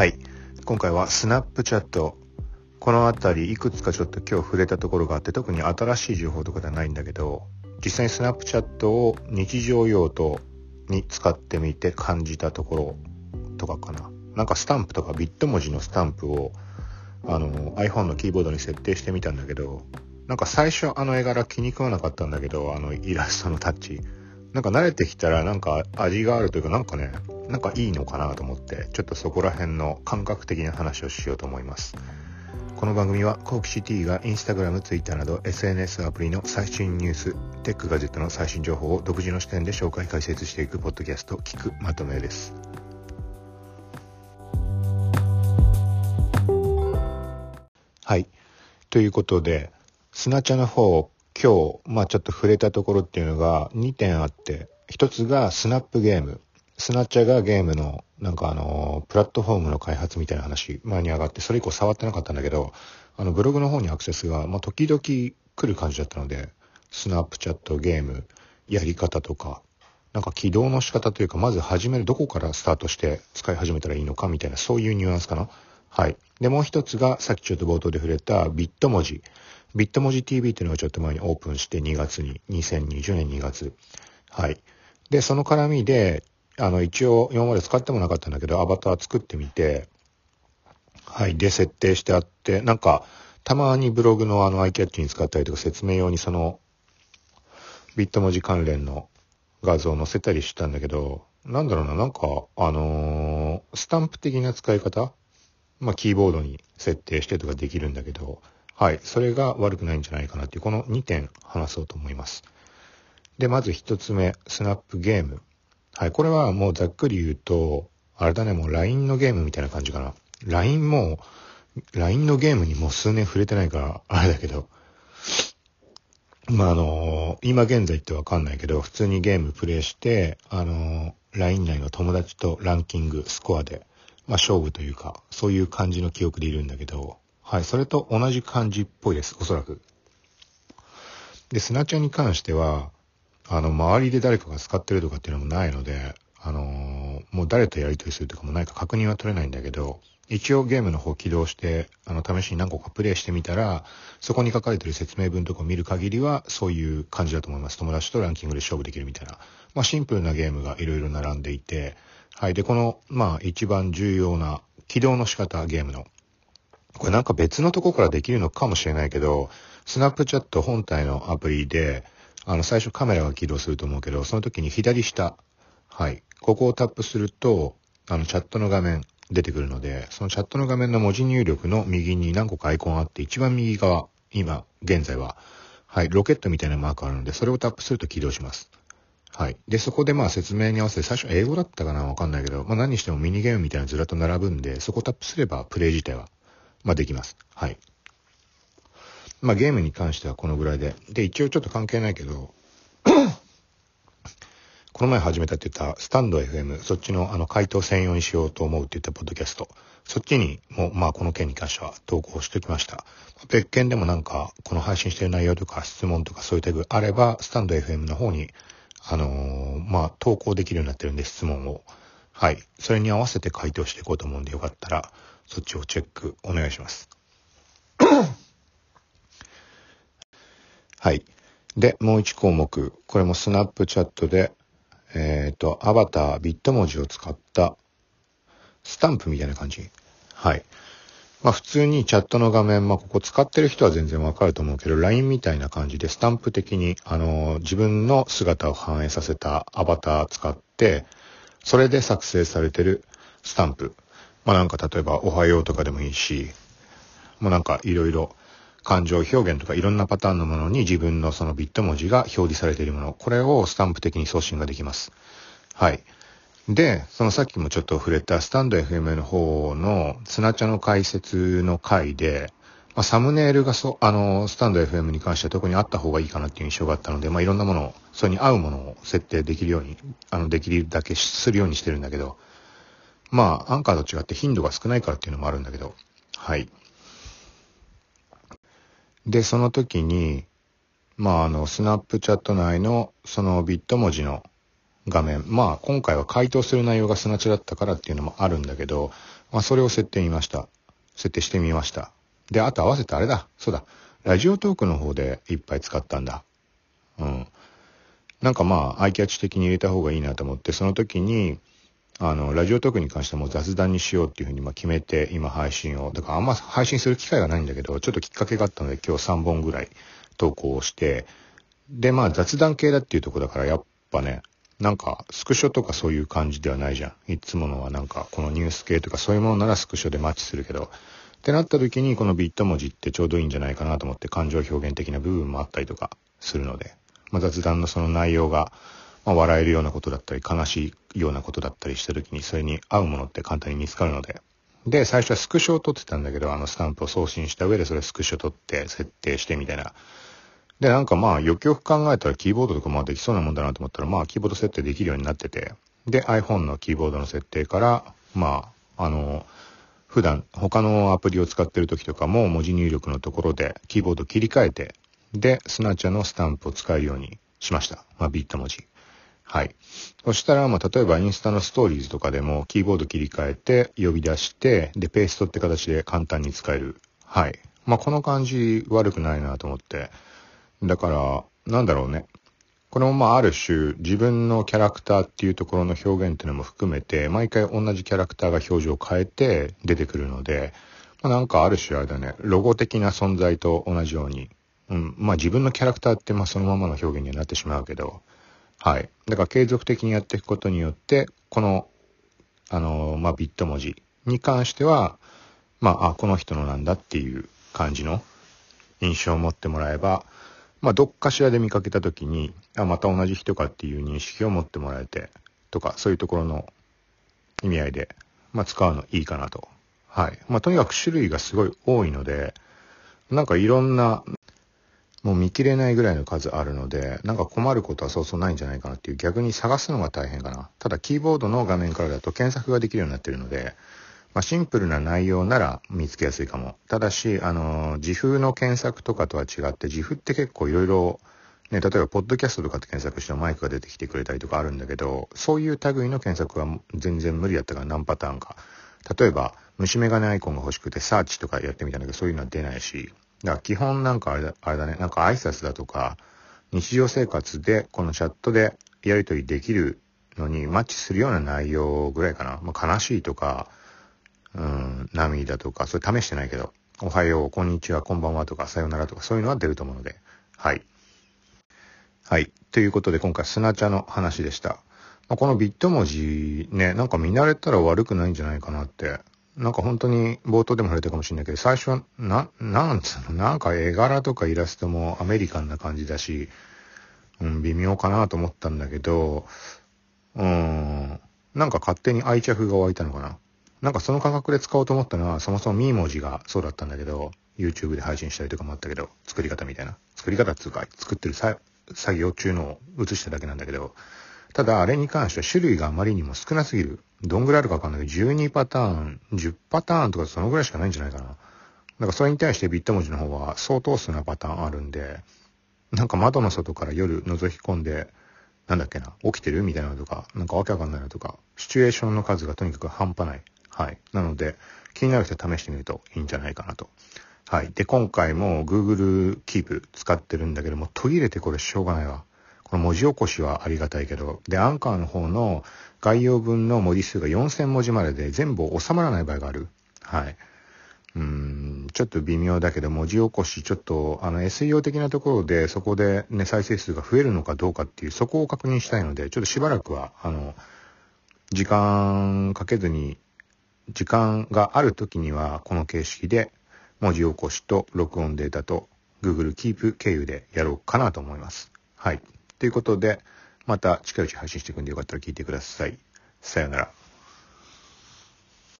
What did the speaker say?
はい。今回はスナップチャット。このあたりいくつかちょっと今日触れたところがあって特に新しい情報とかではないんだけど実際にスナップチャットを日常用途に使ってみて感じたところとかかな。なんかスタンプとかビット文字のスタンプをあの iPhone のキーボードに設定してみたんだけどなんか最初あの絵柄気に食わなかったんだけどあのイラストのタッチなんか慣れてきたらなんか味があるというかなんかねなんかいいのかなと思ってちょっとそこら辺の感覚的な話をしようと思いますこの番組はコークシティがインスタグラム、ツイッターなど SNS アプリの最新ニュース、テックガジェットの最新情報を独自の視点で紹介解説していくポッドキャスト、聞くまとめです。はい。ということで、スナチャの方を、今日、まあちょっと触れたところっていうのが2点あって、1つがスナップゲーム。スナッチャーがゲームのなんかあの、プラットフォームの開発みたいな話、前に上がって、それ以降触ってなかったんだけど、あの、ブログの方にアクセスが、まあ、時々来る感じだったので、スナップチャット、ゲーム、やり方とか、なんか起動の仕方というか、まず始める、どこからスタートして使い始めたらいいのかみたいな、そういうニュアンスかな。はい。で、もう一つが、さっきちょっと冒頭で触れたビット文字。ビット文字 TV っていうのがちょっと前にオープンして2月に、2020年2月。はい。で、その絡みで、あの、一応今まで使ってもなかったんだけど、アバター作ってみて、はい、で、設定してあって、なんか、たまにブログのあの、アイキャッチに使ったりとか説明用にその、ビット文字関連の画像を載せたりしたんだけど、なんだろうな、なんか、あのー、スタンプ的な使い方？まあ、キーボードに設定してとかできるんだけど、はい、それが悪くないんじゃないかなっていう、この2点話そうと思います。で、まず1つ目、スナップゲーム。はい、これはもうざっくり言うと、あれだね、もう LINE のゲームみたいな感じかな。LINE も、LINE のゲームにもう数年触れてないから、あれだけど、まあ、あの、今現在ってわかんないけど、普通にゲームプレイして、あの、LINE 内の友達とランキング、スコアで、まあ、勝負というか、そういう感じの記憶でいるんだけど、はい、それと同じ感じっぽいです、おそらく。で、スナチャに関しては、あの、周りで誰かが使ってるとかっていうのもないので、あのー、もう誰とやり取りするとかもないか確認は取れないんだけど、一応ゲームの方起動して、あの、試しに何個かプレイしてみたら、そこに書かれてる説明文とかを見る限りは、そういう感じだと思います。友達とランキングで勝負できるみたいな。まあ、シンプルなゲームがいろいろ並んでいて、はい。で、この、まあ、一番重要な起動の仕方、ゲームの。これなんか別のとこからできるのかもしれないけど、スナップチャット本体のアプリで、あの、最初カメラが起動すると思うけど、その時に左下、はい。ここをタップすると、あの、チャットの画面出てくるので、そのチャットの画面の文字入力の右に何個かアイコンあって、一番右側、今、現在は、はい、ロケットみたいなマークあるので、それをタップすると起動します。はい。で、そこでまあ説明に合わせて、最初英語だったかなわかんないけど、まあ何にしてもミニゲームみたいなずらっと並ぶんで、そこタップすればプレイ自体は、まあできます。はい。まあゲームに関してはこのぐらいで。で、一応ちょっと関係ないけど、この前始めたって言ったスタンド FM、そっちのあの回答専用にしようと思うって言ったポッドキャスト、そっちにも、まあこの件に関しては投稿しておきました。別件でもなんか、この配信してる内容とか質問とかそういうタグあれば、スタンド FM の方に、あのー、まあ投稿できるようになってるんで質問を。はい。それに合わせて回答していこうと思うんでよかったら、そっちをチェックお願いします。はい。で、もう一項目。これもスナップチャットで、えっ、ー、と、アバター、ビット文字を使ったスタンプみたいな感じ。はい。まあ普通にチャットの画面、まあここ使ってる人は全然わかると思うけど、LINE みたいな感じでスタンプ的に、あの、自分の姿を反映させたアバター使って、それで作成されてるスタンプ。まあなんか例えばおはようとかでもいいし、もうなんかいろいろ感情表現とかいろんなパターンのものに自分のそのビット文字が表示されているもの、これをスタンプ的に送信ができます。はい。で、そのさっきもちょっと触れたスタンド FM の方のスナチャの解説の回で、まあ、サムネイルがそ、あの、スタンド FM に関しては特にあった方がいいかなっていう印象があったので、まあ、いろんなものを、それに合うものを設定できるように、あの、できるだけするようにしてるんだけど、まあ、アンカーと違って頻度が少ないからっていうのもあるんだけど、はい。で、その時に、まあ、あの、スナップチャット内の、そのビット文字の画面、まあ、今回は回答する内容がスナチだったからっていうのもあるんだけど、まあ、それを設定見ました。設定してみました。で、あと合わせてあれだ。そうだ。ラジオトークの方でいっぱい使ったんだ。うん。なんかまあ、アイキャッチ的に入れた方がいいなと思って、その時に、あの、ラジオトークに関しても雑談にしようっていうふうにま決めて、今配信を、だからあんま配信する機会がないんだけど、ちょっときっかけがあったので今日3本ぐらい投稿をして、で、まあ雑談系だっていうとこだからやっぱね、なんかスクショとかそういう感じではないじゃん。いつものはなんかこのニュース系とかそういうものならスクショでマッチするけど、ってなった時にこのビット文字ってちょうどいいんじゃないかなと思って感情表現的な部分もあったりとかするので、まあ、雑談のその内容が、まあ、笑えるようなことだったり悲しいようなことだったりした時にそれに合うものって簡単に見つかるので、で、最初はスクショを撮ってたんだけど、あのスタンプを送信した上でそれスクショ撮って設定してみたいな。で、なんかまあ、よくよく考えたらキーボードとかもできそうなもんだなと思ったら、まあ、キーボード設定できるようになってて、で、iPhone のキーボードの設定から、まあ、あの、普段他のアプリを使ってる時とかも文字入力のところでキーボード切り替えて、で、スナチャのスタンプを使えるようにしました。まあ、ビット文字。はい。そしたら、まあ、例えばインスタのストーリーズとかでもキーボード切り替えて呼び出して、で、ペーストって形で簡単に使える。はい。まあ、この感じ悪くないなと思って。だから、なんだろうね。これもまあある種自分のキャラクターっていうところの表現っていうのも含めて毎回同じキャラクターが表情を変えて出てくるので、まあ、なんかある種あれだね、ロゴ的な存在と同じように、うん、まあ自分のキャラクターってまあそのままの表現にはなってしまうけど、はい。だから継続的にやっていくことによって、この、あの、まあビット文字に関しては、まあ、あ、この人のなんだっていう感じの印象を持ってもらえば、まあ、どっかしらで見かけた時に、あ、また同じ人かっていう認識を持ってもらえて、とか、そういうところの意味合いで、まあ、使うのいいかなと。はい。まあ、とにかく種類がすごい多いので、なんかいろんな、もう見切れないぐらいの数あるので、なんか困ることはそうそうないんじゃないかなっていう、逆に探すのが大変かな。ただ、キーボードの画面からだと検索ができるようになってるので、まあ、シンプルな内容なら見つけやすいかも。ただし、あの、自負の検索とかとは違って、自負って結構いろいろ、ね、例えば、ポッドキャストとかって検索してもマイクが出てきてくれたりとかあるんだけど、そういう類の検索は全然無理だったから何パターンか。例えば、虫眼鏡アイコンが欲しくて、サーチとかやってみたんだけど、そういうのは出ないし、だから基本なんかあれだあれだね、なんか挨拶だとか、日常生活でこのチャットでやり取りできるのにマッチするような内容ぐらいかな。まあ、悲しいとか、うん、涙とか、それ試してないけど、おはよう、こんにちは、こんばんはとか、さよならとか、そういうのは出ると思うので、はい。はい。ということで、今回、砂茶の話でした。まあ、このビット文字ね、なんか見慣れたら悪くないんじゃないかなって。なんか本当に冒頭でも触れたかもしれないけど、最初は、な、なんつうの、なんか絵柄とかイラストもアメリカンな感じだし、うん、微妙かなと思ったんだけど、うん、なんか勝手に愛着が湧いたのかな？なんかその価格で使おうと思ったのは、そもそもミー文字がそうだったんだけど、YouTube で配信したりとかもあったけど、作り方みたいな。作り方っつうか、作ってる作業中のを映しただけなんだけど、ただあれに関しては種類があまりにも少なすぎる。どんぐらいあるかわかんないけど、12パターン、10パターンとかそのぐらいしかないんじゃないかな。だからそれに対してビット文字の方は相当数なパターンあるんで、なんか窓の外から夜覗き込んで、なんだっけな、起きてるみたいなのとか、なんかわけわかんないのとか、シチュエーションの数がとにかく半端ない。はい。なので、気になる人は試してみるといいんじゃないかなと。はい。で、今回も Google Keep 使ってるんだけども、途切れてこれしょうがないわ。この文字起こしはありがたいけど、で、アンカーの方の概要文の文字数が4000文字までで全部収まらない場合がある。はい。うん、ちょっと微妙だけど、文字起こし、ちょっと、あの、SEO 的なところで、そこでね、再生数が増えるのかどうかっていう、そこを確認したいので、ちょっとしばらくは、あの、時間かけずに時間がある時にはこの形式で文字起こしと録音データと Google Keep 経由でやろうかなと思います。はい。ということで、また近いうち配信していくんでよかったら聞いてください。さよなら。